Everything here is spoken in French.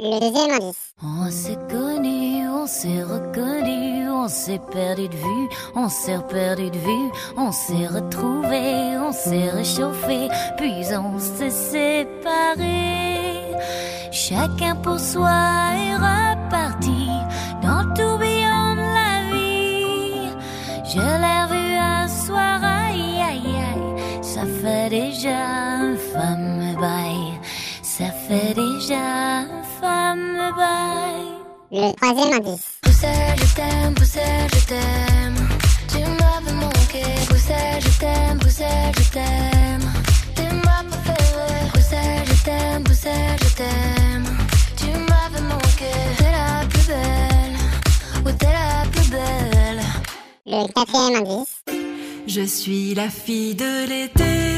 Le deuxième indice. On s'est connu, on s'est reconnu, on s'est perdu de vue, on s'est perdu de vue, on s'est retrouvé, on s'est réchauffé, puis on s'est séparé. Chacun pour soi est ça fait déjà fameux bail. Le troisième indice. Bruxelles, je t'aime, Bruxelles, je t'aime. Tu m'avais manqué, Bruxelles, je t'aime, Bruxelles, je t'aime. Tu m'as préféré, Bruxelles, je t'aime, Bruxelles, je t'aime. Tu m'avais manqué, t'es la plus belle, oh t'es la plus belle. Le quatrième indice. Je suis la fille de l'été,